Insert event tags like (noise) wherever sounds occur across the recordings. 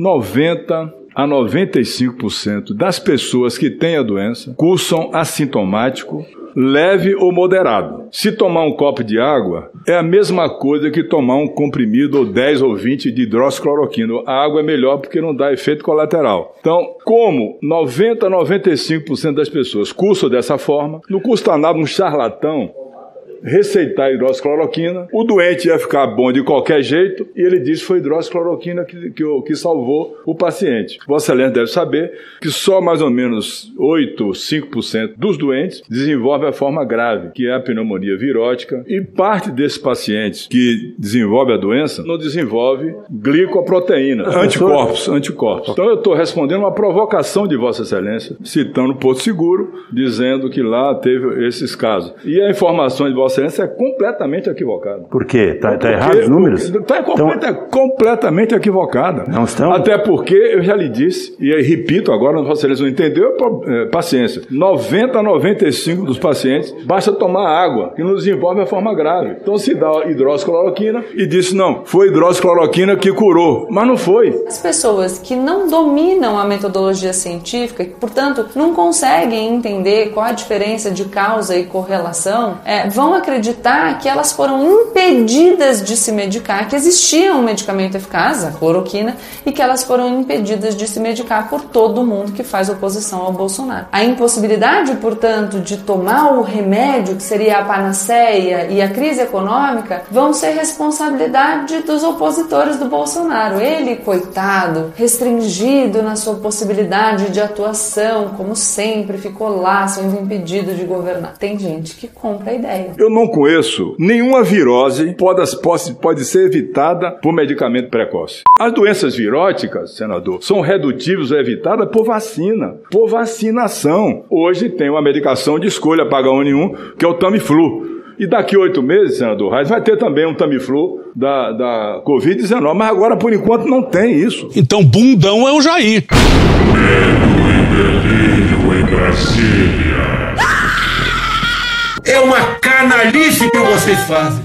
90 a 95% das pessoas que têm a doença cursam assintomático leve ou moderado. Se tomar um copo de água, é a mesma coisa que tomar um comprimido ou 10 ou 20 de hidroxicloroquina. A água é melhor porque não dá efeito colateral. Então, como 90 a 95% das pessoas cursam dessa forma, não custa nada um charlatão receitar hidroxicloroquina, o doente ia ficar bom de qualquer jeito e ele disse que foi hidroxicloroquina que, que, que salvou o paciente. Vossa Excelência deve saber que só mais ou menos 8, 5% dos doentes desenvolvem a forma grave, que é a pneumonia virótica, e parte desses pacientes que desenvolve a doença não desenvolve glicoproteína, anticorpos, anticorpos. Então eu estou respondendo uma provocação de Vossa Excelência, citando Porto Seguro, dizendo que lá teve esses casos. E a informação de Vossa Vossa Excelência é completamente equivocada. Por quê? Está tá errado os números? Está então, é completamente equivocada. Não estão? Até porque, eu já lhe disse, e repito agora, Vossa Excelência não entendeu, é, paciência. 90 a 95 dos pacientes basta tomar água, que não desenvolve a forma grave. Então se dá hidroxicloroquina e disse, não, foi hidroxicloroquina que curou. Mas não foi. As pessoas que não dominam a metodologia científica, que, portanto, não conseguem entender qual a diferença de causa e correlação, é, vão acreditar que elas foram impedidas de se medicar, que existia um medicamento eficaz, a cloroquina, e que elas foram impedidas de se medicar por todo mundo que faz oposição ao Bolsonaro. A impossibilidade, portanto, de tomar o remédio, que seria a panaceia, e a crise econômica, vão ser responsabilidade dos opositores do Bolsonaro. Ele, coitado, restringido na sua possibilidade de atuação, como sempre, ficou lá sendo impedido de governar. Tem gente que compra a ideia. Eu não conheço nenhuma virose pode, pode, pode ser evitada por medicamento precoce. As doenças viróticas, senador, são redutíveis ou evitadas por vacina, por vacinação. Hoje tem uma medicação de escolha para H1N1, que é o Tamiflu. E daqui oito meses, senador Reis, vai ter também um Tamiflu da, da Covid-19. Mas agora, por enquanto, não tem isso. Então, bundão é o Jair. Medo e delírio em Brasília. É uma canalice que vocês fazem.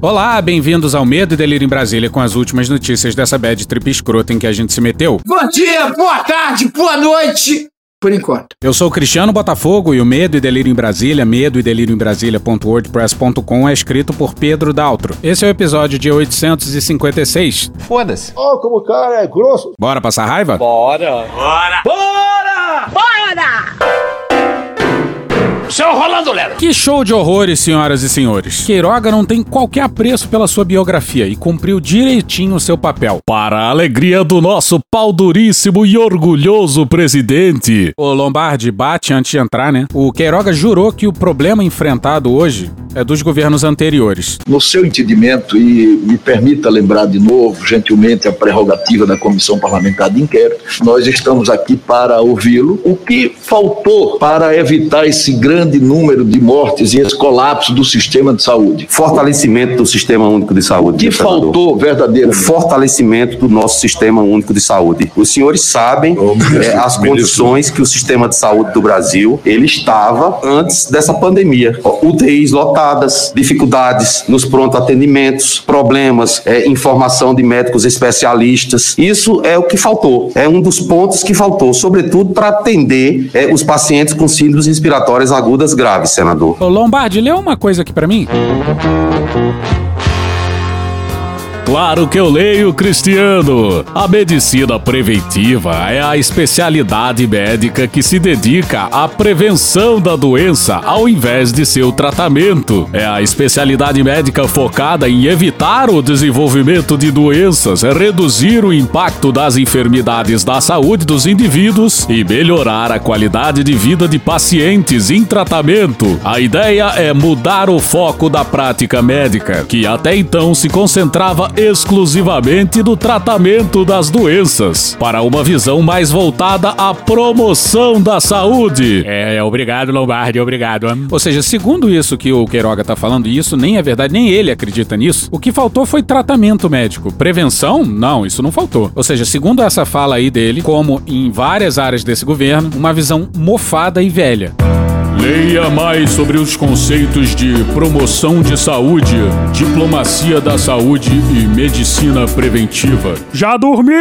Olá, bem-vindos ao Medo e Delírio em Brasília com as últimas notícias dessa bad trip escrota em que a gente se meteu. Bom dia, boa tarde, boa noite! Por enquanto. Eu sou o Cristiano Botafogo e o Medo e Delírio em Brasília, medo e delírio em Brasília.wordpress.com é escrito por Pedro Daltro. Esse é o episódio de 856. Foda-se. Oh, como o cara é grosso. Bora passar raiva? Bora. Bora! Bora! Seu Rolando Lero. Que show de horrores, senhoras e senhores. Queiroga não tem qualquer apreço pela sua biografia e cumpriu direitinho o seu papel. Para a alegria do nosso pau duríssimo e orgulhoso presidente. O Lombardi bate antes de entrar, né? O Queiroga jurou que o problema enfrentado hoje é dos governos anteriores. No seu entendimento, e me permita lembrar de novo, gentilmente, a prerrogativa da Comissão Parlamentar de Inquérito, nós estamos aqui para ouvi-lo. O que faltou para evitar esse grande número de mortes e esse colapso do sistema de saúde? Fortalecimento do Sistema Único de Saúde. O que faltou verdadeiramente? O fortalecimento do nosso Sistema Único de Saúde. Os senhores sabem oh, é, as condições que o sistema de saúde do Brasil ele estava antes dessa pandemia. UTIs lotadas dificuldades nos pronto atendimentos, problemas, é, informação de médicos especialistas. Isso é o que faltou. É um dos pontos que faltou, sobretudo para atender é, os pacientes com síndromes respiratórias agudas graves, senador. Ô Lombardi, lê uma coisa aqui para mim. Claro que eu leio, Cristiano! A medicina preventiva é a especialidade médica que se dedica à prevenção da doença ao invés de seu tratamento. É a especialidade médica focada em evitar o desenvolvimento de doenças, reduzir o impacto das enfermidades da saúde dos indivíduos e melhorar a qualidade de vida de pacientes em tratamento. A ideia é mudar o foco da prática médica, que até então se concentrava exclusivamente do tratamento das doenças, para uma visão mais voltada à promoção da saúde. É, obrigado, Lombardi, obrigado. Ou seja, segundo isso que o Queiroga tá falando, e isso nem é verdade, nem ele acredita nisso, o que faltou foi tratamento médico. Prevenção? Não, isso não faltou. Ou seja, segundo essa fala aí dele, como em várias áreas desse governo, uma visão mofada e velha. Leia mais sobre os conceitos de promoção de saúde, diplomacia da saúde e medicina preventiva. Já dormi!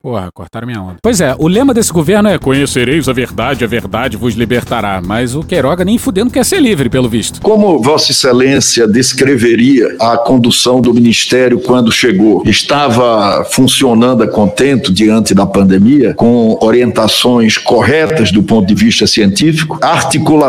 Porra, cortaram minha onda. Pois é, o lema desse governo é conhecereis a verdade, a verdade vos libertará. Mas o Queiroga nem fudendo quer ser livre, pelo visto. Como Vossa Excelência descreveria a condução do Ministério quando chegou? Estava funcionando a contento diante da pandemia, com orientações corretas do ponto de vista científico, a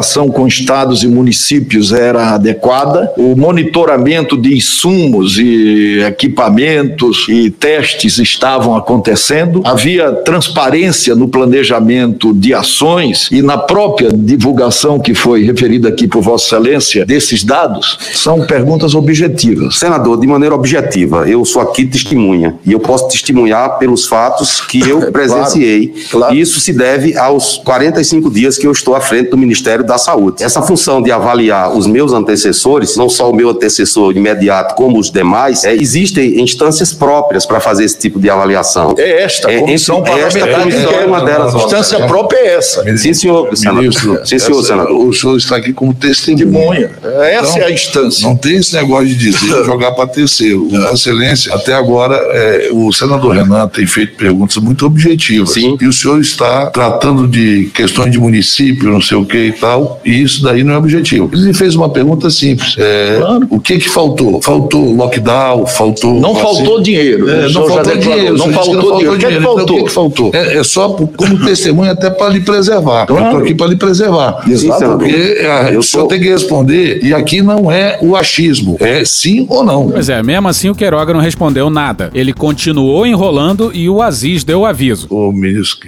articulação com estados e municípios era adequada, o monitoramento de insumos e equipamentos e testes estavam acontecendo, havia transparência no planejamento de ações e na própria divulgação que foi referida aqui por Vossa Excelência desses dados? São perguntas objetivas. Senador, de maneira objetiva, eu sou aqui testemunha e eu posso testemunhar pelos fatos que eu (laughs) presenciei. Claro, claro. Isso se deve aos 45 dias que eu estou à frente do Ministério da Saúde. Essa função de avaliar os meus antecessores, não só o meu antecessor imediato, como os demais, é, existem instâncias próprias para fazer esse tipo de avaliação. É esta, a comissão entre- esta parlamentar comissão é inquérito. uma delas. A instância própria é essa. Sim, senhor, senador. Ministro, Sim, senhor, essa- senador. o senhor está aqui como testemunha. Testemunha. Essa Então, é a instância. Não tem esse negócio de dizer, jogar para terceiro. (laughs) Vossa Excelência, até agora, é, o senador Renan tem feito perguntas muito objetivas. Sim. E o senhor está tratando de questões de município, não sei o que e tal, e isso daí não é objetivo. Ele fez uma pergunta simples. é, O que que faltou? Faltou lockdown, faltou... Não vacina? faltou dinheiro. É, O não faltou dinheiro. não o disse que faltou dinheiro. O que é que Então, faltou? O que que faltou? É, é só como testemunha até para lhe preservar. Eu estou aqui para lhe preservar. Senador. Porque ah, Eu o senhor sou- tem que responder, e aqui não é o achismo, é sim ou não. Pois é, mesmo assim o Queiroga não respondeu nada. Ele continuou enrolando e o Aziz deu aviso. Ô, ministro,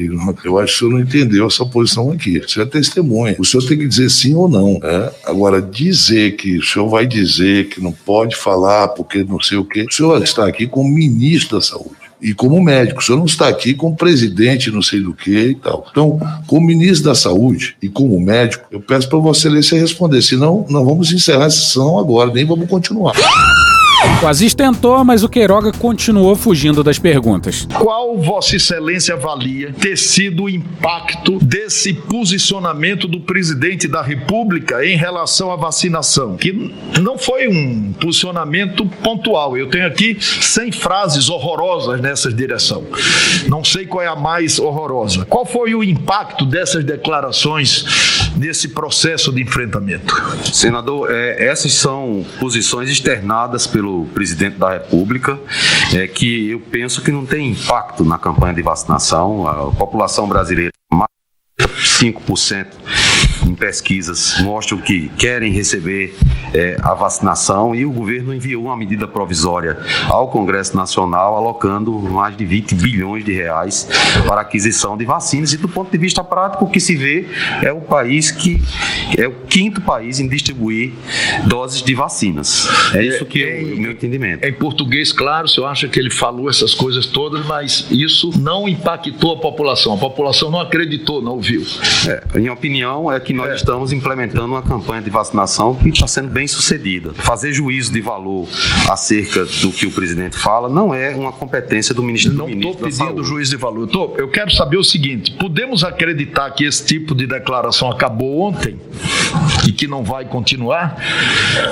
eu acho que o senhor não entendeu essa posição aqui. O senhor é testemunha. O senhor tem que dizer sim ou não. né? Agora, dizer que o senhor vai dizer que não pode falar porque não sei o quê. O senhor está aqui como ministro da Saúde. E como médico, o senhor não está aqui como presidente, não sei do que e tal. Então, como ministro da Saúde e como médico, eu peço para Vossa Excelência responder. Senão, não vamos encerrar essa sessão agora, nem vamos continuar. Aziz tentou, mas o Queiroga continuou fugindo das perguntas. Qual Vossa Excelência avalia ter sido o impacto desse posicionamento do presidente da República em relação à vacinação? Que não foi um posicionamento pontual. Eu tenho aqui 100 frases horrorosas nessa direção. Não sei qual é a mais horrorosa. Qual foi o impacto dessas declarações nesse processo de enfrentamento? Senador, é, essas são posições externadas pelo presidente da República, é, que eu penso que não tem impacto na campanha de vacinação. A população brasileira, mais de 5% em pesquisas, mostram que querem receber é, a vacinação e o governo enviou uma medida provisória ao Congresso Nacional, alocando mais de 20 bilhões de reais para aquisição de vacinas. E do ponto de vista prático, o que se vê é o país que é o quinto país em distribuir doses de vacinas. É isso que é o meu entendimento. Em português, claro, o senhor acha que ele falou essas coisas todas, mas isso não impactou a população. A população não acreditou, não ouviu. É, minha opinião é que nós estamos implementando uma campanha de vacinação que está sendo bem sucedida. Fazer juízo de valor acerca do que o presidente fala não é uma competência do ministro, do Não estou ministro da pedindo Saúde. juiz de valor. Tô- eu quero saber o seguinte: podemos acreditar que esse tipo de declaração acabou ontem e que não vai continuar?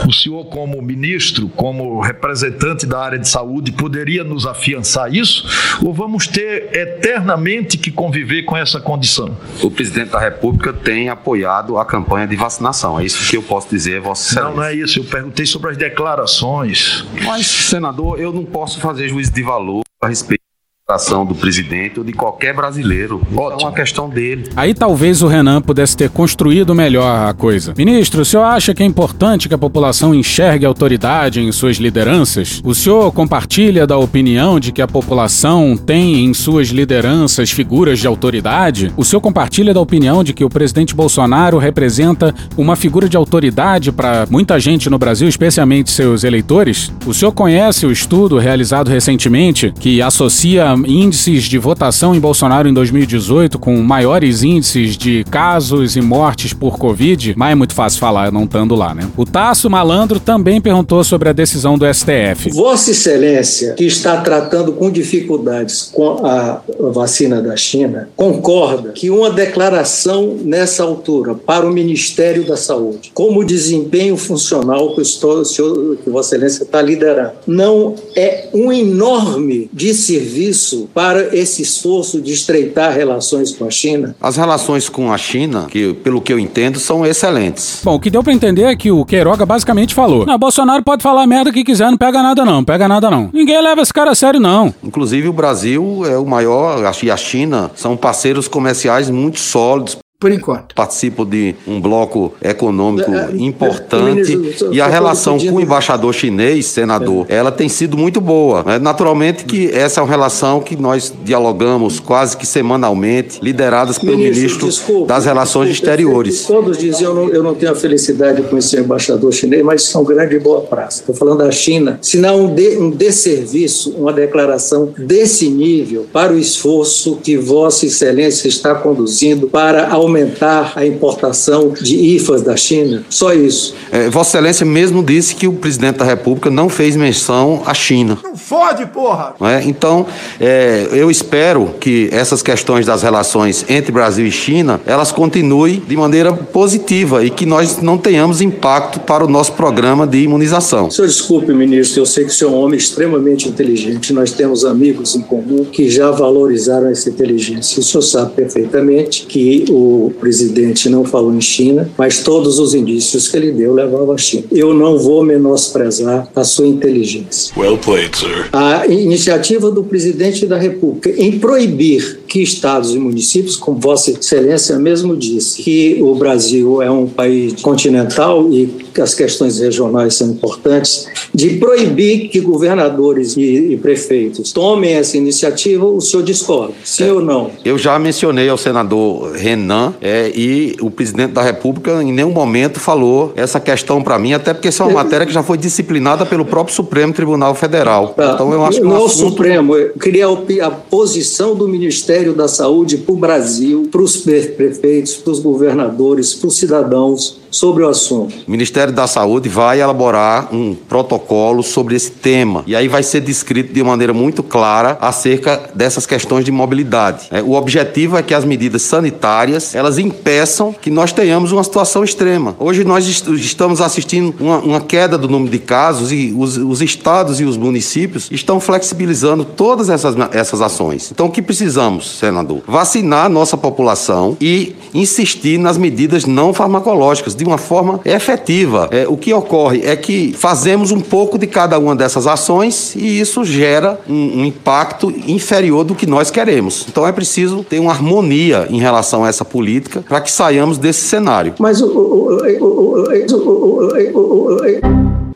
O senhor, como ministro, como representante da área de saúde, poderia nos afiançar isso? Ou vamos ter eternamente que conviver com essa condição? O presidente da República tem apoiado a campanha de vacinação. É isso que eu posso dizer, Vossa Excelência. Não, não é isso. Eu perguntei sobre as declarações. Mas, senador, eu não posso fazer juízo de valor a respeito ação do presidente ou de qualquer brasileiro. Isso É uma questão dele. Aí talvez o Renan pudesse ter construído melhor a coisa. Ministro, o senhor acha que é importante que a população enxergue a autoridade em suas lideranças? O senhor compartilha da opinião de que a população tem em suas lideranças figuras de autoridade? O senhor compartilha da opinião de que o presidente Bolsonaro representa uma figura de autoridade para muita gente no Brasil, especialmente seus eleitores? O senhor conhece o estudo realizado recentemente que associa índices de votação em Bolsonaro em 2018 com maiores índices de casos e mortes por Covid, mas é muito fácil falar não estando lá, né? O Tasso Malandro também perguntou sobre a decisão do STF. Vossa Excelência, que está tratando com dificuldades com a vacina da China, concorda que uma declaração nessa altura para o Ministério da Saúde, como desempenho funcional que, estou, que Vossa Excelência está liderando, não é um enorme desserviço para esse esforço de estreitar relações com a China? As relações com a China, que pelo que eu entendo, são excelentes. Bom, o que deu para entender é que o Queiroga basicamente falou: Não, Bolsonaro pode falar merda que quiser, não pega nada não, pega nada não. Ninguém leva esse cara a sério não. Inclusive o Brasil é o maior, e a China são parceiros comerciais muito sólidos por enquanto. Participo de um bloco econômico é, é importante e a relação com o embaixador chinês, senador, é. ela tem sido muito boa. É, naturalmente que essa é uma relação que nós dialogamos quase que semanalmente, lideradas pelo ministro, ministro das Relações Exteriores. Todos dizem eu não, eu não tenho a felicidade de conhecer o embaixador chinês, mas são grande e boa praça. Estou falando da China. Se não um, de, um desserviço, uma declaração desse nível para o esforço que Vossa Excelência está conduzindo para aumentar aumentar a importação de IFAs da China? Só isso. É, Vossa Excelência mesmo disse que o presidente da República não fez menção à China. Não fode, porra! É? Então, é, eu espero que essas questões das relações entre Brasil e China, elas continuem de maneira positiva e que nós não tenhamos impacto para o nosso programa de imunização. Senhor, desculpe, ministro, eu sei que o senhor é um homem extremamente inteligente. Nós temos amigos em comum que já valorizaram essa inteligência. O senhor sabe perfeitamente que o o presidente não falou em China, mas todos os indícios que ele deu levavam à China. Eu não vou menosprezar a sua inteligência. Well played, sir. A iniciativa do presidente da República em proibir que estados e municípios, como Vossa Excelência mesmo disse, que o Brasil é um país continental e que as questões regionais são importantes, de proibir que governadores e, e prefeitos tomem essa iniciativa, o senhor discorda, sim é, ou não? Eu já mencionei ao senador Renan é, e o presidente da República em nenhum momento falou essa questão para mim, até porque essa é uma é. matéria que já foi disciplinada pelo próprio Supremo Tribunal Federal. Tá. Então eu acho que não assunto... Supremo, eu queria a posição do Ministério da Saúde para o Brasil, para os prefeitos, para os governadores, para os cidadãos sobre o assunto. O Ministério da Saúde vai elaborar um protocolo sobre esse tema e aí vai ser descrito de maneira muito clara acerca dessas questões de mobilidade. É, o objetivo é que as medidas sanitárias elas impeçam que nós tenhamos uma situação extrema. Hoje nós estamos assistindo uma, uma queda do número de casos e os, os, estados e os municípios estão flexibilizando todas essas, essas ações. Então o que precisamos, senador? Vacinar a nossa população e insistir nas medidas não farmacológicas de uma forma efetiva. É, o que ocorre é que fazemos um pouco de cada uma dessas ações e isso gera um, um impacto inferior do que nós queremos. Então é preciso ter uma harmonia em relação a essa política para que saiamos desse cenário. Mas o,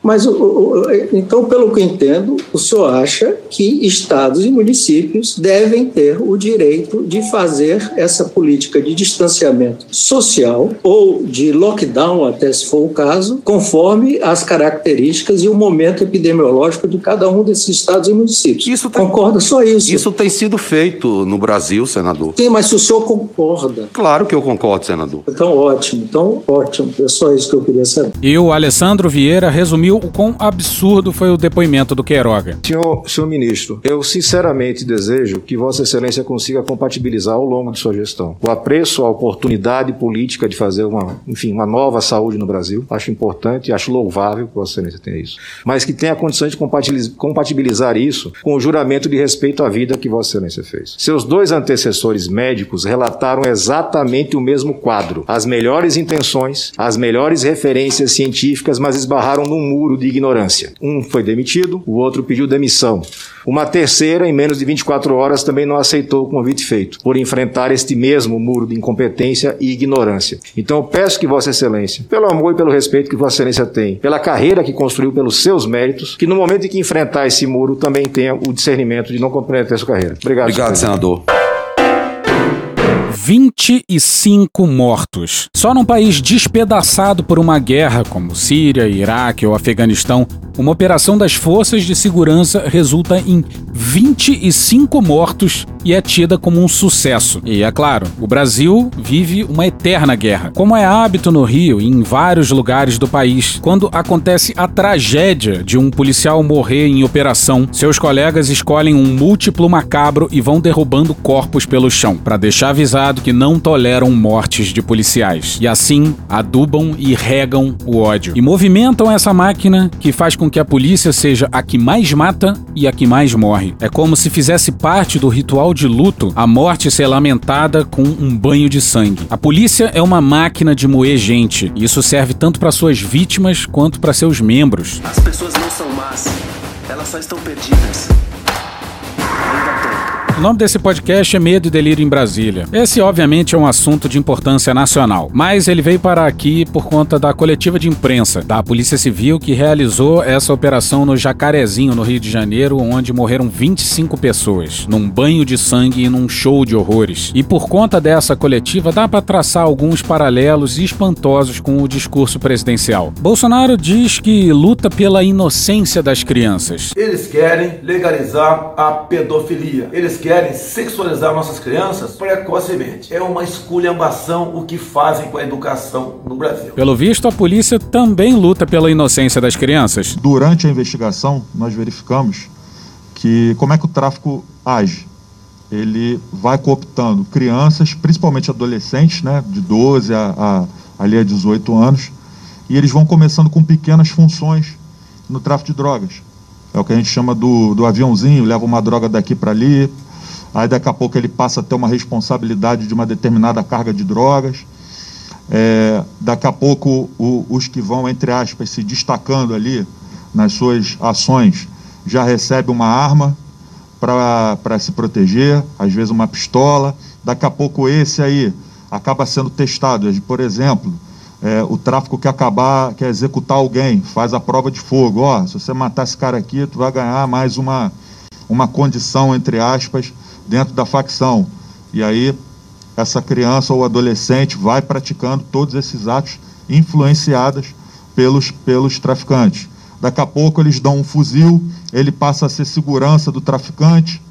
mas, então, pelo que entendo, o senhor acha que estados e municípios devem ter o direito de fazer essa política de distanciamento social ou de lockdown, até se for o caso, conforme as características e o momento epidemiológico de cada um desses estados e municípios. Isso tem, concorda só isso? Isso tem sido feito no Brasil, senador. Sim, mas se o senhor concorda. Claro que eu concordo, senador. Então, ótimo. Então, ótimo. É só isso que eu queria saber. E o Alessandro Vieira resumiu o quão absurdo foi o depoimento do Queiroga. Senhor, senhor ministro, eu sinceramente desejo que Vossa Excelência consiga compatibilizar ao longo de sua gestão o apreço à oportunidade política de fazer uma, enfim, uma nova saúde no Brasil. Acho importante, acho louvável que Vossa Excelência tenha isso. Mas que tenha condições de compatibilizar isso com o juramento de respeito à vida que Vossa Excelência fez. Seus dois antecessores médicos relataram exatamente o mesmo quadro. As melhores intenções, as melhores referências científicas, mas esbarraram num muro muro de ignorância. Um foi demitido, o outro pediu demissão. Uma terceira, em menos de 24 horas, também não aceitou o convite feito, por enfrentar este mesmo muro de incompetência e ignorância. Então eu peço que Vossa Excelência, pelo amor e pelo respeito que Vossa Excelência tem, pela carreira que construiu pelos seus méritos, que no momento em que enfrentar esse muro também tenha o discernimento de não comprometer sua carreira. Obrigado. Obrigado, senador. 25 mortos. Só num país despedaçado por uma guerra como Síria, Iraque ou Afeganistão, uma operação das forças de segurança resulta em 25 mortos e é tida como um sucesso. E é claro, o Brasil vive uma eterna guerra. Como é hábito no Rio e em vários lugares do país, quando acontece a tragédia de um policial morrer em operação, seus colegas escolhem um múltiplo macabro e vão derrubando corpos pelo chão, para deixar avisado que não toleram mortes de policiais. E assim adubam e regam o ódio. E movimentam essa máquina que faz com que a polícia seja a que mais mata e a que mais morre. É como se fizesse parte do ritual de luto a morte ser lamentada com um banho de sangue. A polícia é uma máquina de moer gente. E isso serve tanto para suas vítimas quanto para seus membros. As pessoas não são más, elas só estão perdidas. O nome desse podcast é Medo e Delírio em Brasília. Esse, obviamente, é um assunto de importância nacional, mas ele veio para aqui por conta da coletiva de imprensa da Polícia Civil que realizou essa operação no Jacarezinho, no Rio de Janeiro, onde morreram 25 pessoas, num banho de sangue e num show de horrores. E por conta dessa coletiva, dá para traçar alguns paralelos espantosos com o discurso presidencial. Bolsonaro diz que luta pela inocência das crianças. Eles querem legalizar a pedofilia. Eles querem sexualizar nossas crianças precocemente. É uma esculhambação o que fazem com a educação no Brasil. Pelo visto, a polícia também luta pela inocência das crianças. Durante a investigação, nós verificamos que como é que o tráfico age. Ele vai cooptando crianças, principalmente adolescentes, né, de 12 a, a, ali a 18 anos, e eles vão começando com pequenas funções no tráfico de drogas. É o que a gente chama do, do aviãozinho, leva uma droga daqui para ali, aí daqui a pouco ele passa a ter uma responsabilidade de uma determinada carga de drogas. É, daqui a pouco o, os que vão, entre aspas, se destacando ali nas suas ações já recebe uma arma para se proteger, às vezes uma pistola. Daqui a pouco esse aí acaba sendo testado. Por exemplo, é, o tráfico quer acabar, quer executar alguém, faz a prova de fogo. Ó, se você matar esse cara aqui, tu vai ganhar mais uma, uma condição, entre aspas, dentro da facção. E aí essa criança ou adolescente vai praticando todos esses atos influenciados pelos, pelos traficantes. Daqui a pouco eles dão um fuzil, ele passa a ser segurança do traficante,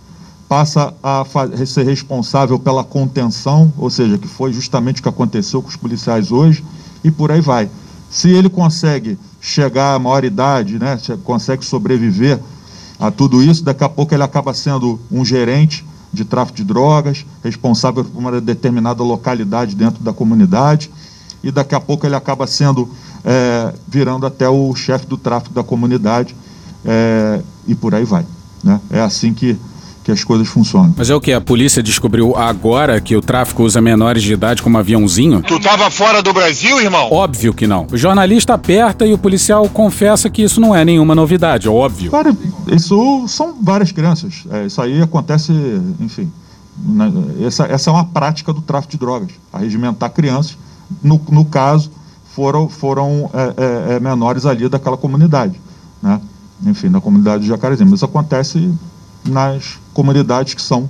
passa a ser responsável pela contenção, ou seja, que foi justamente o que aconteceu com os policiais hoje, e por aí vai. Se ele consegue chegar à maioridade, né, consegue sobreviver a tudo isso, daqui a pouco ele acaba sendo um gerente de tráfico de drogas, responsável por uma determinada localidade dentro da comunidade, e daqui a pouco ele acaba sendo, é, virando até o chefe do tráfico da comunidade, é, e por aí vai. Né? É assim que, que as coisas funcionam. Mas é o que? A polícia descobriu agora que o tráfico usa menores de idade como aviãozinho? Tu tava fora do Brasil, irmão? Óbvio que não. O jornalista aperta e o policial confessa que isso não é nenhuma novidade, óbvio. Claro, isso são várias crianças. É, isso aí acontece, enfim. Na, essa, essa é uma prática do tráfico de drogas. Arregimentar crianças. No, no caso, foram, foram é, é, menores ali daquela comunidade. Né? Enfim, na comunidade de Jacarezinho. Mas isso acontece nas comunidades que são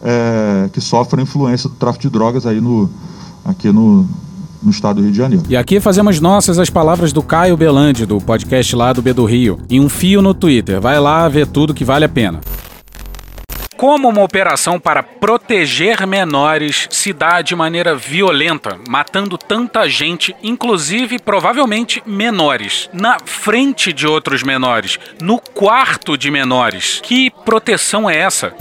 é, que sofrem influência do tráfico de drogas aí no aqui no, no estado do Rio de Janeiro. E aqui fazemos nossas as palavras do Caio Belandi, do podcast lá do B do Rio, em um fio no Twitter. Vai lá ver tudo que vale a pena. Como uma operação para proteger menores se dá de maneira violenta, matando tanta gente, inclusive provavelmente menores, na frente de outros menores, no quarto de menores? Que proteção é essa?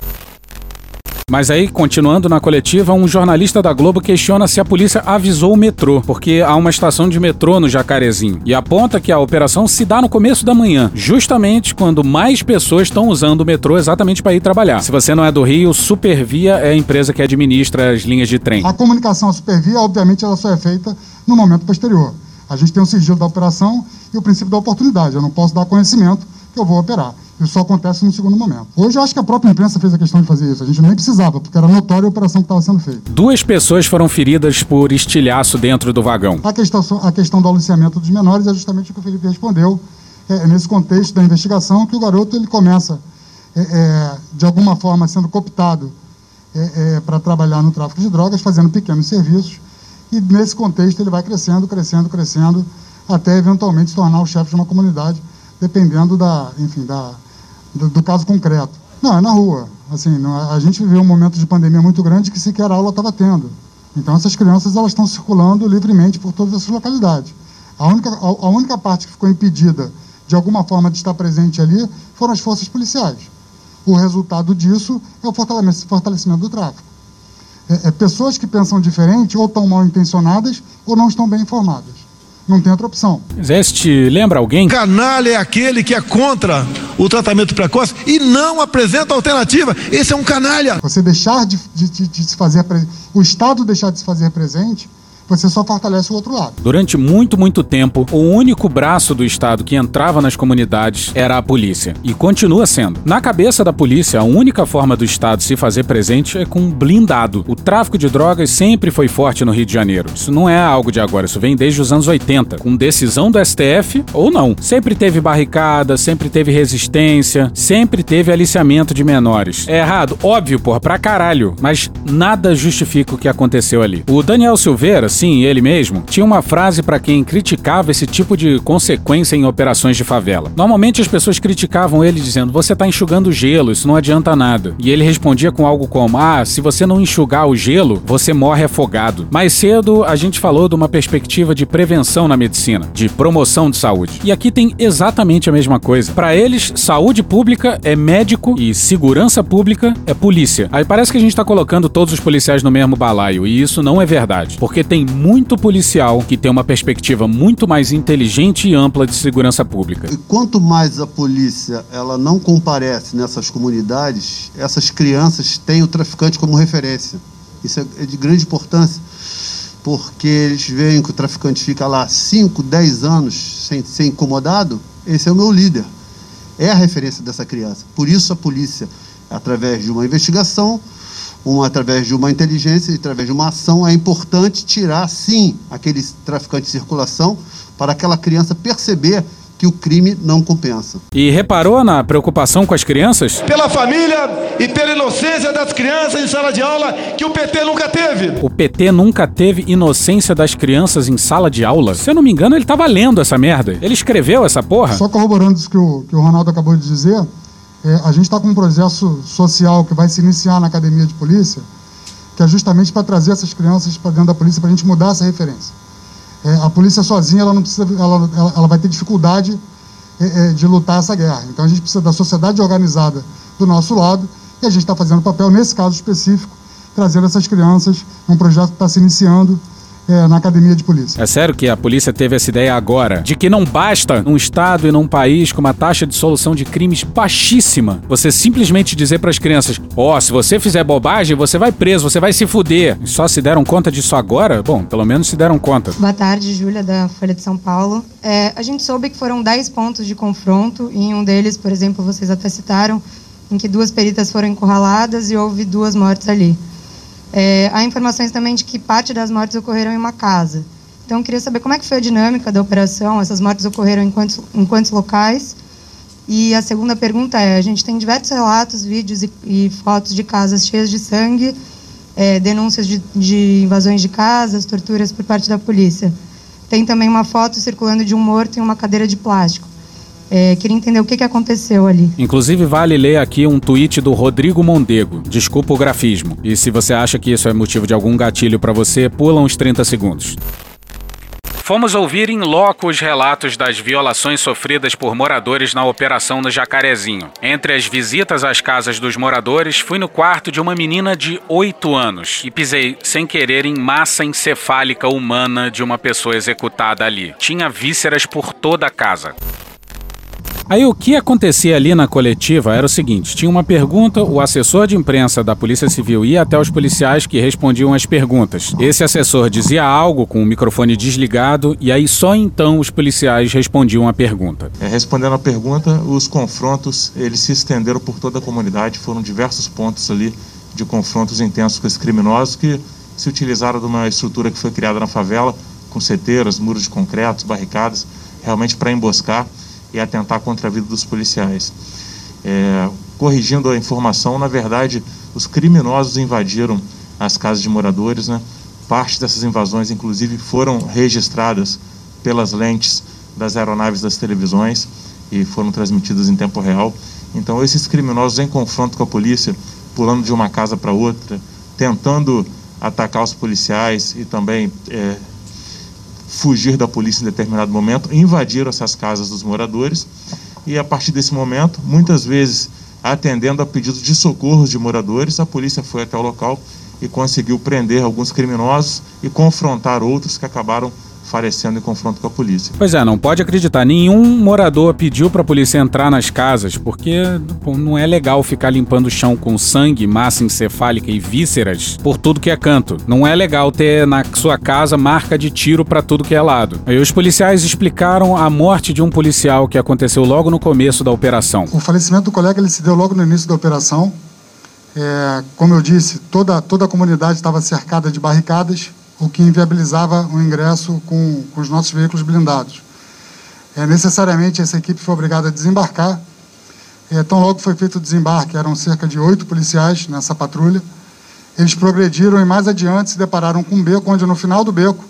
Mas aí, continuando na coletiva, um jornalista da Globo questiona se a polícia avisou o metrô, porque há uma estação de metrô no Jacarezinho, e aponta que a operação se dá no começo da manhã, justamente quando mais pessoas estão usando o metrô exatamente para ir trabalhar. Se você não é do Rio, Supervia é a empresa que administra as linhas de trem. A comunicação à Supervia, obviamente, ela só é feita no momento posterior. A gente tem o sigilo da operação e o princípio da oportunidade. Eu não posso dar conhecimento que eu vou operar. Isso só acontece no segundo momento. Hoje eu acho que a própria imprensa fez a questão de fazer isso. A gente nem precisava, porque era notória a operação que estava sendo feita. Duas pessoas foram feridas por estilhaço dentro do vagão. A questão, a questão do aliciamento dos menores é justamente o que o Felipe respondeu. É, nesse contexto da investigação, que o garoto ele começa, é, é, de alguma forma, sendo cooptado é, é, para trabalhar no tráfico de drogas, fazendo pequenos serviços. E nesse contexto ele vai crescendo, crescendo, crescendo, até eventualmente se tornar o chefe de uma comunidade dependendo da, enfim, da, do, do caso concreto. Não, é na rua. Assim, não, a gente viveu um momento de pandemia muito grande que sequer aula estava tendo. Então essas crianças elas estão circulando livremente por todas essas localidades. A única, a, a única parte que ficou impedida de alguma forma de estar presente ali foram as forças policiais. O resultado disso é o fortalecimento do tráfico. É, é, pessoas que pensam diferente ou estão mal intencionadas ou não estão bem informadas. Não tem outra opção. Zeste, lembra alguém? Canalha é aquele que é contra o tratamento precoce e não apresenta alternativa. Esse é um canalha. Você deixar de, de, de, de se fazer, o Estado deixar de se fazer presente você só fortalece o outro lado. Durante muito, muito tempo, o único braço do Estado que entrava nas comunidades era a polícia. E continua sendo. Na cabeça da polícia, a única forma do Estado se fazer presente é com blindado. O tráfico de drogas sempre foi forte no Rio de Janeiro. Isso não é algo de agora, isso vem desde os anos 80, com decisão do STF ou não. Sempre teve barricada, sempre teve resistência, sempre teve aliciamento de menores. É errado? Óbvio, porra, pra caralho. Mas nada justifica o que aconteceu ali. O Daniel Silveira, sim, ele mesmo, tinha uma frase para quem criticava esse tipo de consequência em operações de favela. Normalmente as pessoas criticavam ele dizendo: "Você tá enxugando gelo, isso não adianta nada". E ele respondia com algo como: "Ah, se você não enxugar o gelo, você morre afogado". Mais cedo a gente falou de uma perspectiva de prevenção na medicina, de promoção de saúde. E aqui tem exatamente a mesma coisa. Para eles, saúde pública é médico e segurança pública é polícia. Aí parece que a gente tá colocando todos os policiais no mesmo balaio, e isso não é verdade, porque tem muito policial que tem uma perspectiva muito mais inteligente e ampla de segurança pública. E quanto mais a polícia ela não comparece nessas comunidades, essas crianças têm o traficante como referência. Isso é de grande importância, porque eles veem que o traficante fica lá 5, 10 anos sem ser incomodado, esse é o meu líder. É a referência dessa criança. Por isso a polícia, através de uma investigação, um, através de uma inteligência, através de uma ação, é importante tirar, sim, aqueles traficantes de circulação para aquela criança perceber que o crime não compensa. E reparou na preocupação com as crianças? Pela família e pela inocência das crianças em sala de aula que o PT nunca teve. O PT nunca teve inocência das crianças em sala de aula? Se eu não me engano, ele estava lendo essa merda. Ele escreveu essa porra? Só corroborando isso que o, que o Ronaldo acabou de dizer, é, a gente está com um processo social que vai se iniciar na academia de polícia, que é justamente para trazer essas crianças para dentro da polícia, para a gente mudar essa referência. É, a polícia sozinha ela não precisa, ela, ela, ela vai ter dificuldade é, é, de lutar essa guerra. Então a gente precisa da sociedade organizada do nosso lado e a gente está fazendo papel nesse caso específico, trazendo essas crianças, um projeto que está se iniciando é, na academia de polícia. É sério que a polícia teve essa ideia agora? De que não basta num estado e num país com uma taxa de solução de crimes baixíssima você simplesmente dizer para as crianças: ó, oh, se você fizer bobagem, você vai preso, você vai se fuder. E só se deram conta disso agora? Bom, pelo menos se deram conta. Boa tarde, Júlia, da Folha de São Paulo. É, a gente soube que foram 10 pontos de confronto, e em um deles, por exemplo, vocês até citaram, em que duas peritas foram encurraladas e houve duas mortes ali. É, há informações também de que parte das mortes ocorreram em uma casa. Então, eu queria saber como é que foi a dinâmica da operação. Essas mortes ocorreram em quantos, em quantos locais? E a segunda pergunta é: a gente tem diversos relatos, vídeos e, e fotos de casas cheias de sangue, é, denúncias de, de invasões de casas, torturas por parte da polícia. Tem também uma foto circulando de um morto em uma cadeira de plástico. É, queria entender o que, que aconteceu ali. Inclusive, vale ler aqui um tweet do Rodrigo Mondego. Desculpa o grafismo. E se você acha que isso é motivo de algum gatilho para você, pula uns 30 segundos. Fomos ouvir em loco os relatos das violações sofridas por moradores na operação no Jacarezinho. Entre as visitas às casas dos moradores, fui no quarto de uma menina de 8 anos e pisei sem querer em massa encefálica humana de uma pessoa executada ali. Tinha vísceras por toda a casa. Aí o que acontecia ali na coletiva era o seguinte: tinha uma pergunta, o assessor de imprensa da Polícia Civil ia até os policiais que respondiam as perguntas. Esse assessor dizia algo com o microfone desligado e aí só então os policiais respondiam a pergunta. É, respondendo a pergunta, os confrontos eles se estenderam por toda a comunidade, foram diversos pontos ali de confrontos intensos com esses criminosos que se utilizaram de uma estrutura que foi criada na favela, com seteiras, muros de concreto, barricadas, realmente para emboscar e atentar contra a vida dos policiais. É, corrigindo a informação, na verdade, os criminosos invadiram as casas de moradores, né? Parte dessas invasões, inclusive, foram registradas pelas lentes das aeronaves das televisões. e foram transmitidas em tempo real. Então, esses criminosos em confronto com a polícia, pulando de uma casa para outra, tentando atacar os policiais e também é, fugir da polícia em determinado momento, invadiram essas casas dos moradores e a partir desse momento, muitas vezes atendendo a pedidos de socorro de moradores, a polícia foi até o local e conseguiu prender alguns criminosos e confrontar outros que acabaram falecendo em confronto com a polícia. Pois é, não pode acreditar. Nenhum morador pediu para a polícia entrar nas casas, porque pô, não é legal ficar limpando o chão com sangue, massa encefálica e vísceras por tudo que é canto. Não é legal ter na sua casa marca de tiro para tudo que é lado. E os policiais explicaram a morte de um policial que aconteceu logo no começo da operação. O falecimento do colega ele se deu logo no início da operação. É, como eu disse, toda, toda a comunidade estava cercada de barricadas o que inviabilizava o ingresso com, com os nossos veículos blindados. É, necessariamente, essa equipe foi obrigada a desembarcar. É, tão logo foi feito o desembarque, eram cerca de oito policiais nessa patrulha. Eles progrediram e mais adiante se depararam com um beco, onde no final do beco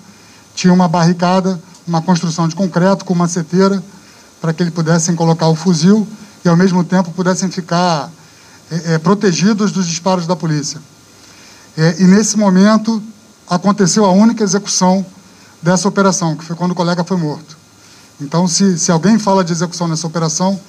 tinha uma barricada, uma construção de concreto com uma seteira, para que eles pudessem colocar o fuzil e, ao mesmo tempo, pudessem ficar é, é protegidos dos disparos da polícia. É, e, nesse momento, aconteceu a única execução dessa operação, que foi quando o colega foi morto. Então, se, se alguém fala de execução nessa operação,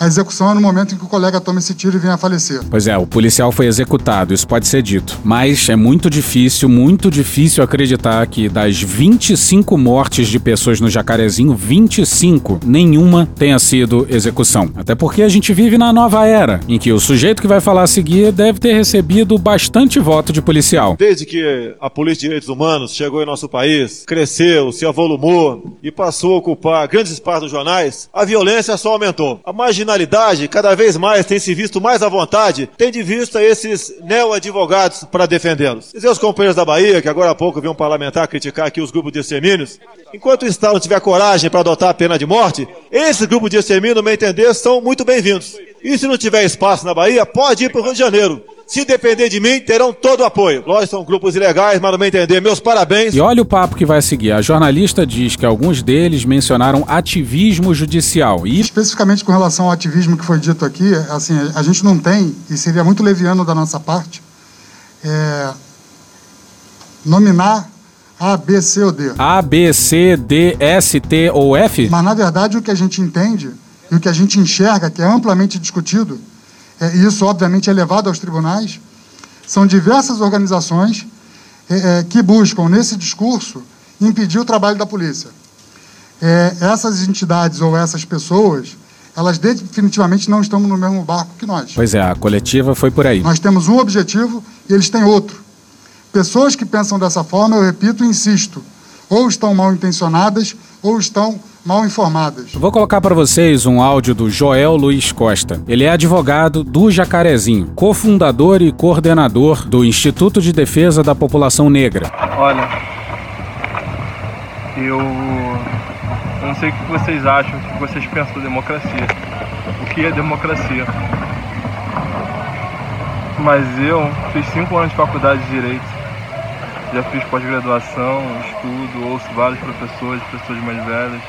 a execução é no momento em que o colega toma esse tiro e vem a falecer. Pois é, o policial foi executado, isso pode ser dito. Mas é muito difícil, muito difícil acreditar que das 25 mortes de pessoas no Jacarezinho, 25, nenhuma tenha sido execução. Até porque a gente vive na nova era, em que o sujeito que vai falar a seguir deve ter recebido bastante voto de policial. Desde que a Polícia de Direitos Humanos chegou em nosso país, cresceu, se avolumou e passou a ocupar grandes espaços dos jornais, a violência só aumentou. A marginalidade criminalidade cada vez mais tem se visto mais à vontade, tem de vista esses neo-advogados para defendê-los. Dizer aos companheiros da Bahia, que agora há pouco viu um parlamentar criticar aqui os grupos de extermínios, enquanto o Estado não tiver coragem para adotar a pena de morte, esses grupos de extermínio, no meu entender, são muito bem-vindos. E se não tiver espaço na Bahia, pode ir para o Rio de Janeiro. Se depender de mim, terão todo o apoio. Nós são grupos ilegais, mas no meu entender, meus parabéns. E olha o papo que vai seguir. A jornalista diz que alguns deles mencionaram ativismo judicial. E especificamente com relação ao ativismo que foi dito aqui, assim, a gente não tem e seria muito leviano da nossa parte é, nominar A, B, C ou D. A, B, C, D, S, T ou F? Mas na verdade o que a gente entende e o que a gente enxerga, que é amplamente discutido, é, isso obviamente é levado aos tribunais, são diversas organizações é, é, que buscam, nesse discurso, impedir o trabalho da polícia. É, essas entidades ou essas pessoas, elas definitivamente não estão no mesmo barco que nós. Pois é, a coletiva foi por aí. Nós temos um objetivo e eles têm outro. Pessoas que pensam dessa forma, eu repito e insisto, ou estão mal intencionadas ou estão mal informadas. Vou colocar para vocês um áudio do Joel Luiz Costa. Ele é advogado do Jacarezinho, cofundador e coordenador do Instituto de Defesa da População Negra. Olha, eu, eu não sei o que vocês acham, o que vocês pensam da democracia. O que é democracia? Mas eu fiz cinco anos de faculdade de Direito já fiz pós-graduação, estudo, ouço vários professores, pessoas mais velhas.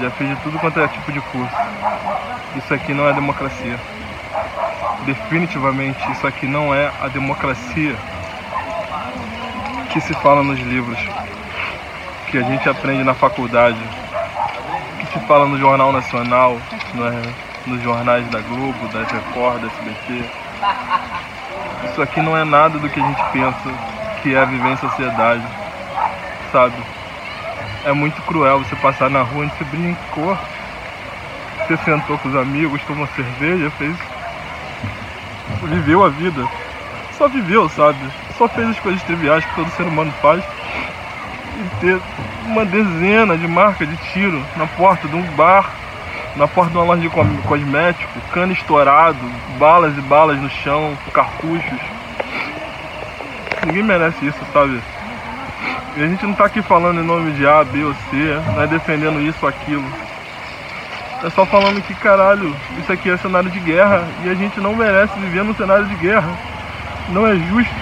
Já fiz de tudo quanto é tipo de curso. Isso aqui não é democracia. Definitivamente, isso aqui não é a democracia que se fala nos livros, que a gente aprende na faculdade, que se fala no Jornal Nacional, nos jornais da Globo, da Record, da SBT. Isso aqui não é nada do que a gente pensa que é viver em sociedade, sabe? É muito cruel você passar na rua, você brincou, você sentou com os amigos, tomou cerveja, fez. viveu a vida. Só viveu, sabe? Só fez as coisas triviais que todo ser humano faz. E ter uma dezena de marcas de tiro na porta de um bar, na porta de uma loja de cosmético, cano estourado, balas e balas no chão, cartuchos. Ninguém merece isso, sabe? E a gente não tá aqui falando em nome de A, B ou C, não é defendendo isso ou aquilo. É só falando que, caralho, isso aqui é cenário de guerra e a gente não merece viver num cenário de guerra. Não é justo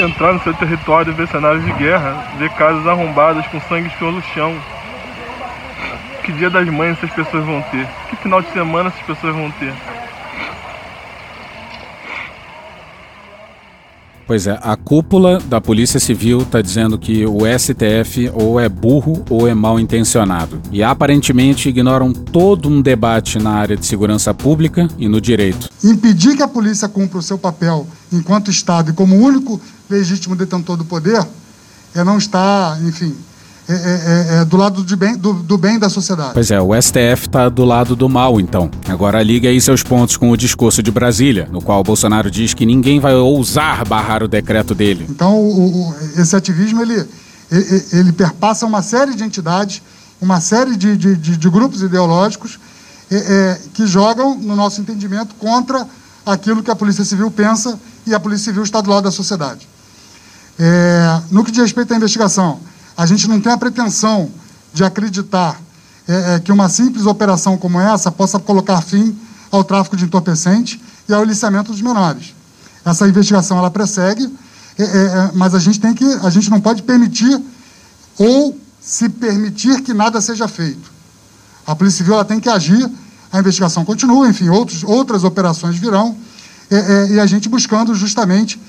entrar no seu território e ver cenários de guerra, ver casas arrombadas com sangue pelo chão. Que dia das mães essas pessoas vão ter? Que final de semana essas pessoas vão ter? Pois é, a cúpula da Polícia Civil está dizendo que o STF ou é burro ou é mal intencionado. E aparentemente ignoram todo um debate na área de segurança pública e no direito. Impedir que a polícia cumpra o seu papel enquanto Estado e como único legítimo detentor do poder é não estar, enfim, é, é, é, do lado de bem, do, do, bem da sociedade. Pois é, o STF está do lado do mal, então. Agora ligue aí seus pontos com o discurso de Brasília, no qual o Bolsonaro diz que ninguém vai ousar barrar o decreto dele. Então, o, o, esse ativismo, ele, ele, ele, perpassa uma série de entidades, uma série de, de, de, de grupos ideológicos é, é, que jogam, no nosso entendimento, contra aquilo que a Polícia Civil pensa e a Polícia Civil está do lado da sociedade. É, no que diz respeito à investigação, a gente não tem a pretensão de acreditar é, é, que uma simples operação como essa possa colocar fim ao tráfico de entorpecente e ao aliciamento dos menores. Essa investigação ela persegue, é, é, é, mas a gente tem que, a gente não pode permitir ou se permitir que nada seja feito. A Polícia Civil ela tem que agir, a investigação continua, enfim, outros, outras operações virão, é, e a gente buscando justamente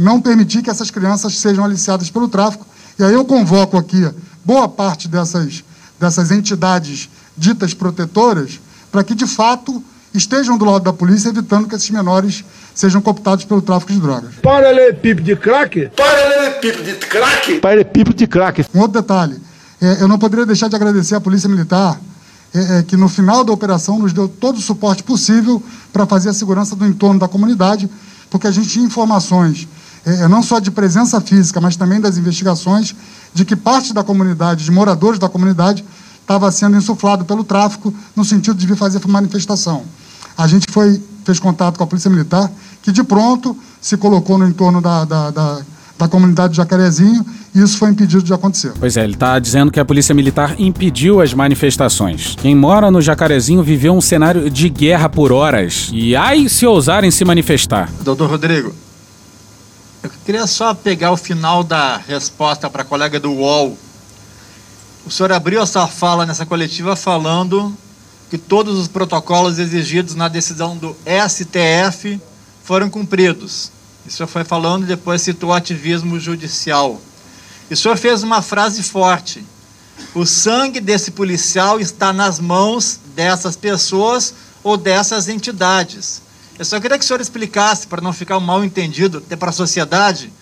não permitir que essas crianças sejam aliciadas pelo tráfico e aí eu convoco aqui boa parte dessas, dessas entidades ditas protetoras para que, de fato, estejam do lado da polícia, evitando que esses menores sejam cooptados pelo tráfico de drogas. Paralelepípedo de crack? Paralelepípedo de crack? Paralelepípedo de crack. Um outro detalhe, é, eu não poderia deixar de agradecer à Polícia Militar, é, é, que no final da operação nos deu todo o suporte possível para fazer a segurança do entorno da comunidade, porque a gente tinha informações é, é, não só de presença física, mas também das investigações, de que parte da comunidade, de moradores da comunidade, estava sendo insuflado pelo tráfico no sentido de vir fazer manifestação. A gente foi, fez contato com a Polícia Militar, que de pronto se colocou no entorno da, da, da, da comunidade de Jacarezinho e isso foi impedido de acontecer. Pois é, ele está dizendo que a Polícia Militar impediu as manifestações. Quem mora no Jacarezinho viveu um cenário de guerra por horas. E ai se ousarem se manifestar. Doutor Rodrigo, eu queria só pegar o final da resposta para a colega do UOL. O senhor abriu essa fala nessa coletiva falando que todos os protocolos exigidos na decisão do STF foram cumpridos. O senhor foi falando e depois citou ativismo judicial. E o senhor fez uma frase forte. O sangue desse policial está nas mãos dessas pessoas ou dessas entidades. Eu só queria que o senhor explicasse, para não ficar um mal entendido até para a sociedade,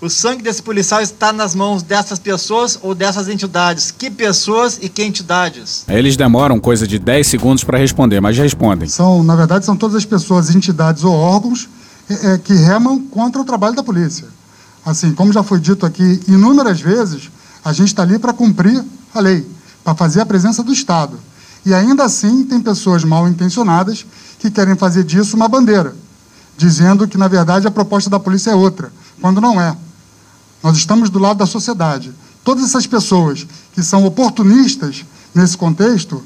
o sangue desse policial está nas mãos dessas pessoas ou dessas entidades? Que pessoas e que entidades? Eles demoram coisa de 10 segundos para responder, mas respondem. São, na verdade, são todas as pessoas, entidades ou órgãos é, é, que remam contra o trabalho da polícia. Assim, como já foi dito aqui inúmeras vezes, a gente está ali para cumprir a lei, para fazer a presença do Estado. E ainda assim tem pessoas mal intencionadas que querem fazer disso uma bandeira, dizendo que, na verdade, a proposta da polícia é outra, quando não é. Nós estamos do lado da sociedade. Todas essas pessoas que são oportunistas nesse contexto,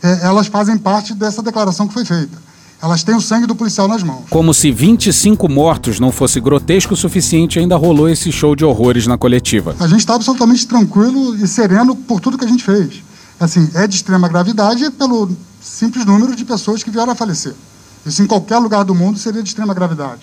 é, elas fazem parte dessa declaração que foi feita. Elas têm o sangue do policial nas mãos. Como se 25 mortos não fosse grotesco o suficiente, ainda rolou esse show de horrores na coletiva. A gente está absolutamente tranquilo e sereno por tudo que a gente fez assim, é de extrema gravidade pelo simples número de pessoas que vieram a falecer. Isso em qualquer lugar do mundo seria de extrema gravidade.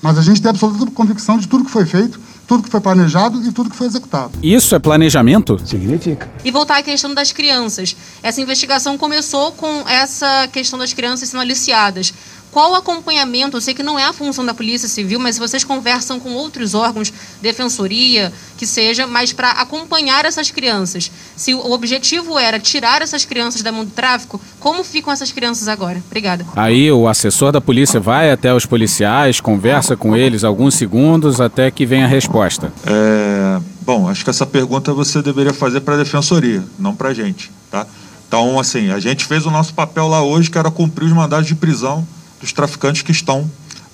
Mas a gente tem absoluta convicção de tudo que foi feito, tudo que foi planejado e tudo que foi executado. Isso é planejamento? Significa. E voltar à questão das crianças. Essa investigação começou com essa questão das crianças sendo aliciadas. Qual o acompanhamento? Eu sei que não é a função da Polícia Civil, mas vocês conversam com outros órgãos, defensoria, que seja, mas para acompanhar essas crianças. Se o objetivo era tirar essas crianças da mão do tráfico, como ficam essas crianças agora? Obrigada. Aí o assessor da polícia vai até os policiais, conversa com eles alguns segundos até que vem a resposta. É, bom, acho que essa pergunta você deveria fazer para a defensoria, não para a gente, tá? Então, assim, a gente fez o nosso papel lá hoje, que era cumprir os mandados de prisão dos traficantes que estão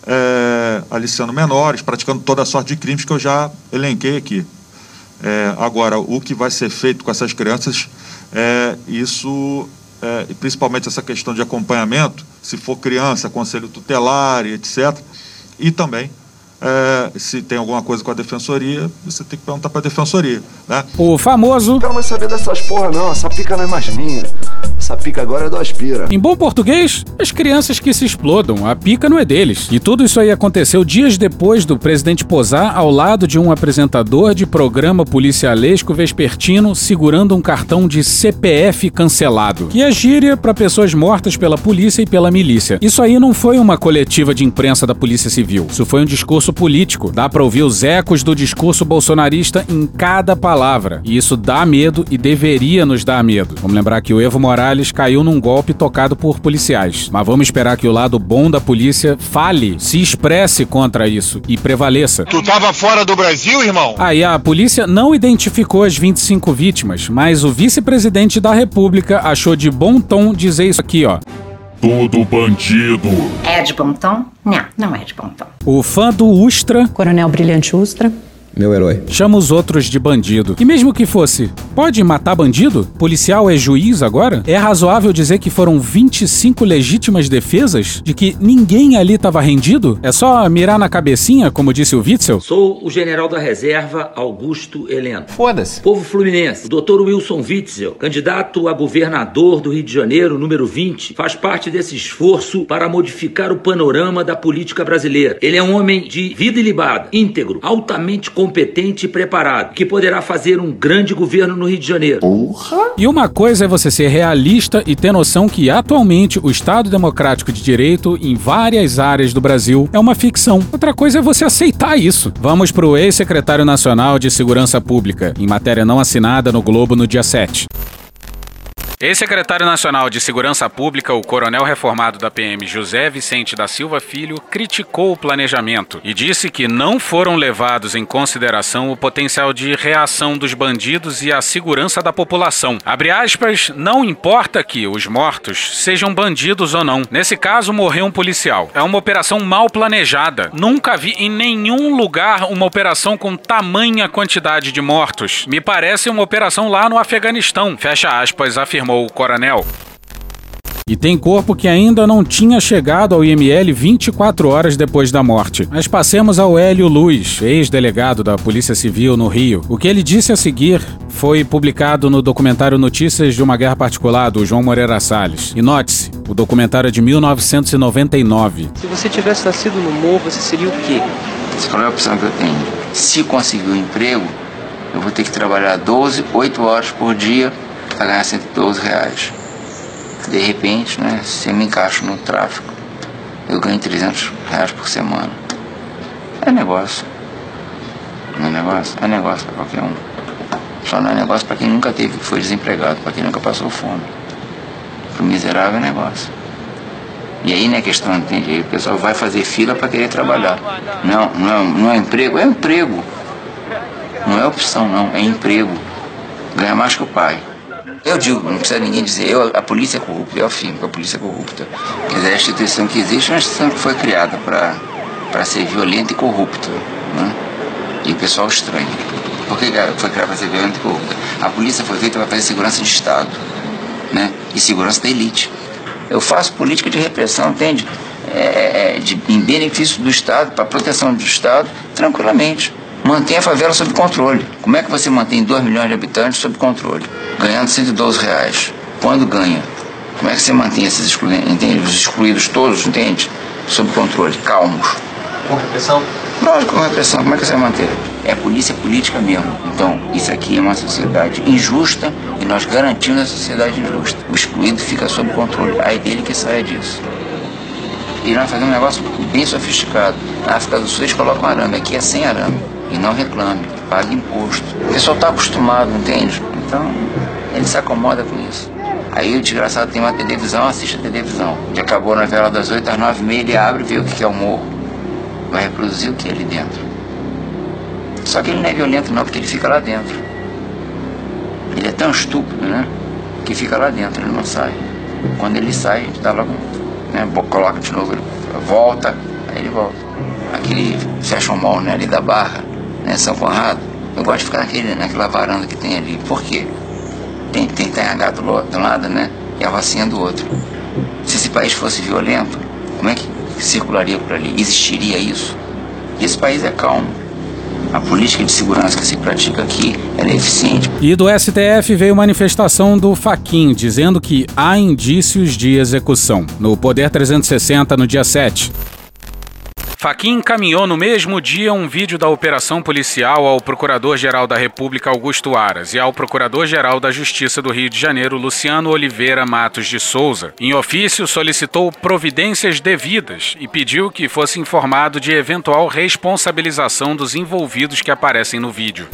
é, aliciando menores, praticando toda a sorte de crimes que eu já elenquei aqui. É, agora, o que vai ser feito com essas crianças, é, isso, é, principalmente essa questão de acompanhamento, se for criança, conselho tutelar e etc., e também é, se tem alguma coisa com a defensoria, você tem que perguntar para a defensoria, né? O famoso. Não quero mais saber dessas porra, não. Essa pica não é mais minha. Essa pica agora é do Aspira. Em bom português, as crianças que se explodam, a pica não é deles. E tudo isso aí aconteceu dias depois do presidente posar ao lado de um apresentador de programa policialesco vespertino segurando um cartão de CPF cancelado, que é gíria para pessoas mortas pela polícia e pela milícia. Isso aí não foi uma coletiva de imprensa da Polícia Civil. Isso foi um discurso político. Dá para ouvir os ecos do discurso bolsonarista em cada palavra. E isso dá medo e deveria nos dar medo. Vamos lembrar que o Evo Morales caiu num golpe tocado por policiais. Mas vamos esperar que o lado bom da polícia fale, se expresse contra isso e prevaleça. Tu tava fora do Brasil, irmão? Aí a polícia não identificou as 25 vítimas, mas o vice-presidente da República achou de bom tom dizer isso aqui, ó. Tudo bandido. É de bom tom? Não, não é de bom tom. O fã do Ustra, Coronel Brilhante Ustra. Meu herói. chama os outros de bandido. E mesmo que fosse, pode matar bandido? Policial é juiz agora? É razoável dizer que foram 25 legítimas defesas? De que ninguém ali estava rendido? É só mirar na cabecinha, como disse o Witzel? Sou o general da reserva Augusto Heleno. Foda-se. Povo fluminense, o doutor Wilson Witzel, candidato a governador do Rio de Janeiro, número 20, faz parte desse esforço para modificar o panorama da política brasileira. Ele é um homem de vida ilibada, íntegro, altamente competente e preparado, que poderá fazer um grande governo no Rio de Janeiro. E uma coisa é você ser realista e ter noção que atualmente o Estado Democrático de Direito em várias áreas do Brasil é uma ficção. Outra coisa é você aceitar isso. Vamos pro ex-secretário nacional de Segurança Pública, em matéria não assinada no Globo no dia 7. Ex-secretário nacional de Segurança Pública, o coronel reformado da PM José Vicente da Silva Filho, criticou o planejamento e disse que não foram levados em consideração o potencial de reação dos bandidos e a segurança da população. Abre aspas, não importa que os mortos sejam bandidos ou não. Nesse caso, morreu um policial. É uma operação mal planejada. Nunca vi em nenhum lugar uma operação com tamanha quantidade de mortos. Me parece uma operação lá no Afeganistão. Fecha aspas, afirmou o coronel. E tem corpo que ainda não tinha chegado ao IML 24 horas depois da morte. Mas passemos ao Hélio Luz, ex-delegado da Polícia Civil no Rio. O que ele disse a seguir foi publicado no documentário Notícias de uma Guerra Particular, do João Moreira Salles. E note-se, o documentário é de 1999. Se você tivesse nascido no morro, você seria o quê? Qual é a opção que eu tenho? Se conseguir um emprego, eu vou ter que trabalhar 12, 8 horas por dia para ganhar 112 reais. De repente, né, se eu me encaixo no tráfico, eu ganho 300 reais por semana. É negócio. Não é negócio? É negócio para qualquer um. Só não é negócio para quem nunca teve, foi desempregado, para quem nunca passou fome. Para o miserável é negócio. E aí não é questão, entende? O pessoal vai fazer fila para querer trabalhar. Não, não é, não é emprego, é emprego. Não é opção, não, é emprego. Ganha mais que o pai. Eu digo, não precisa ninguém dizer, eu, a polícia é corrupta, eu afirmo que a polícia é corrupta. Quer dizer, a instituição que existe é uma instituição que foi criada para ser violenta e corrupta. Né? E o pessoal estranha. Por que foi criada para ser violenta e corrupta? A polícia foi feita para fazer segurança de Estado né? e segurança da elite. Eu faço política de repressão, entende? É, é, de, em benefício do Estado, para proteção do Estado, tranquilamente. Mantém a favela sob controle. Como é que você mantém 2 milhões de habitantes sob controle? Ganhando 112 reais. Quando ganha? Como é que você mantém esses excluídos, entende? Os excluídos todos, entende? Sob controle, calmos. Com repressão? Lógico, com repressão. Como é que você vai manter? É polícia política mesmo. Então, isso aqui é uma sociedade injusta e nós garantimos a sociedade injusta. O excluído fica sob controle. Aí dele que sai disso. E nós fazemos um negócio bem sofisticado. Na África do Sul eles colocam arame, aqui é sem arame. E não reclame, pague imposto. O pessoal está acostumado, entende? Então, ele se acomoda com isso. Aí o desgraçado tem uma televisão, assiste a televisão. Já acabou a novela das 8 às 9 e meia, ele abre e vê o que é o morro. Vai reproduzir o que é ali dentro. Só que ele não é violento não, porque ele fica lá dentro. Ele é tão estúpido, né? Que fica lá dentro, ele não sai. Quando ele sai, dá logo, né? Coloca de novo, ele volta, aí ele volta. Aquele fashion mall, né? Ali da Barra, né? São Conrado. Eu gosto de ficar naquele, naquela varanda que tem ali. Por quê? Tem, tem TH do, do lado, né? E a vacina do outro. Se esse país fosse violento, como é que circularia por ali? Existiria isso? Esse país é calmo. A política de segurança que se pratica aqui é eficiente. E do STF veio manifestação do Faquin dizendo que há indícios de execução. No Poder 360, no dia 7. Faquin encaminhou no mesmo dia um vídeo da operação policial ao Procurador-Geral da República Augusto Aras e ao Procurador-Geral da Justiça do Rio de Janeiro Luciano Oliveira Matos de Souza. Em ofício, solicitou providências devidas e pediu que fosse informado de eventual responsabilização dos envolvidos que aparecem no vídeo.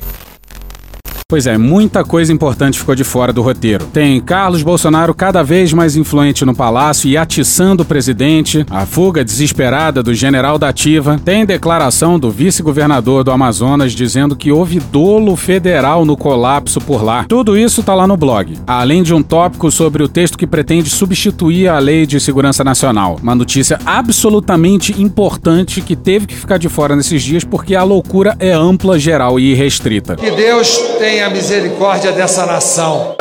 Pois é, muita coisa importante ficou de fora do roteiro. Tem Carlos Bolsonaro cada vez mais influente no palácio e atiçando o presidente, a fuga desesperada do general da Ativa, tem declaração do vice-governador do Amazonas dizendo que houve dolo federal no colapso por lá. Tudo isso tá lá no blog, além de um tópico sobre o texto que pretende substituir a Lei de Segurança Nacional. Uma notícia absolutamente importante que teve que ficar de fora nesses dias porque a loucura é ampla, geral e irrestrita. Que Deus tenha misericórdia dessa nação.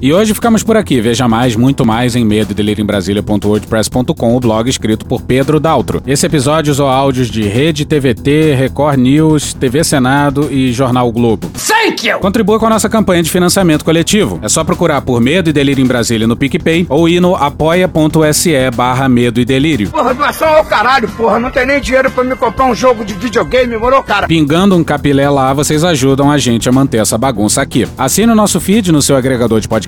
E hoje ficamos por aqui. Veja mais, muito mais em medo em Brasília.wordpress.com, o blog escrito por Pedro Daltro. Esse episódio usou áudios de Rede TVT, Record News, TV Senado e Jornal Globo. Thank you! Contribua com a nossa campanha de financiamento coletivo. É só procurar por Medo e Delírio em Brasília no PicPay ou ir no apoia.se barra Medo e Delírio. Porra, doação ao caralho, porra. Não tem nem dinheiro pra me comprar um jogo de videogame, morou, cara? Pingando um capilé lá, vocês ajudam a gente a manter essa bagunça aqui. Assine o nosso feed no seu agregador de podcast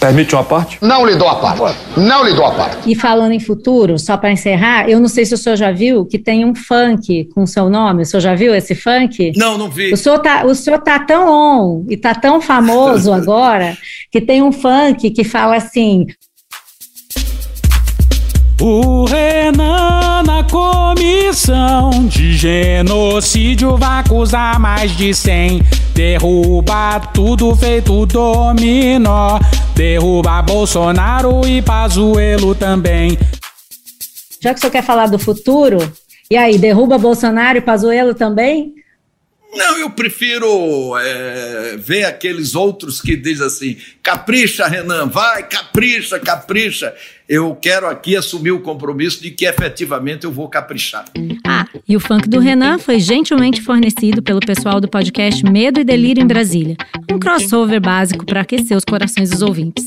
Permite uma parte? Não lhe dou a parte. Não lhe dou a parte. E falando em futuro, só para encerrar, eu não sei se o senhor já viu que tem um funk com seu nome. O senhor já viu esse funk? Não, não vi. O senhor tá, o senhor tá tão on e tá tão famoso (laughs) agora que tem um funk que fala assim: O Renan na comissão de genocídio vai acusar mais de 100. Derruba tudo feito dominó. Derruba Bolsonaro e Pazuello também. já que o senhor quer falar do futuro, e aí, derruba Bolsonaro e Pazuello também? Não, eu prefiro é, ver aqueles outros que dizem assim: capricha, Renan, vai, capricha, capricha. Eu quero aqui assumir o compromisso de que efetivamente eu vou caprichar. Ah, e o funk do Renan foi gentilmente fornecido pelo pessoal do podcast Medo e Delírio em Brasília. Um crossover básico para aquecer os corações dos ouvintes.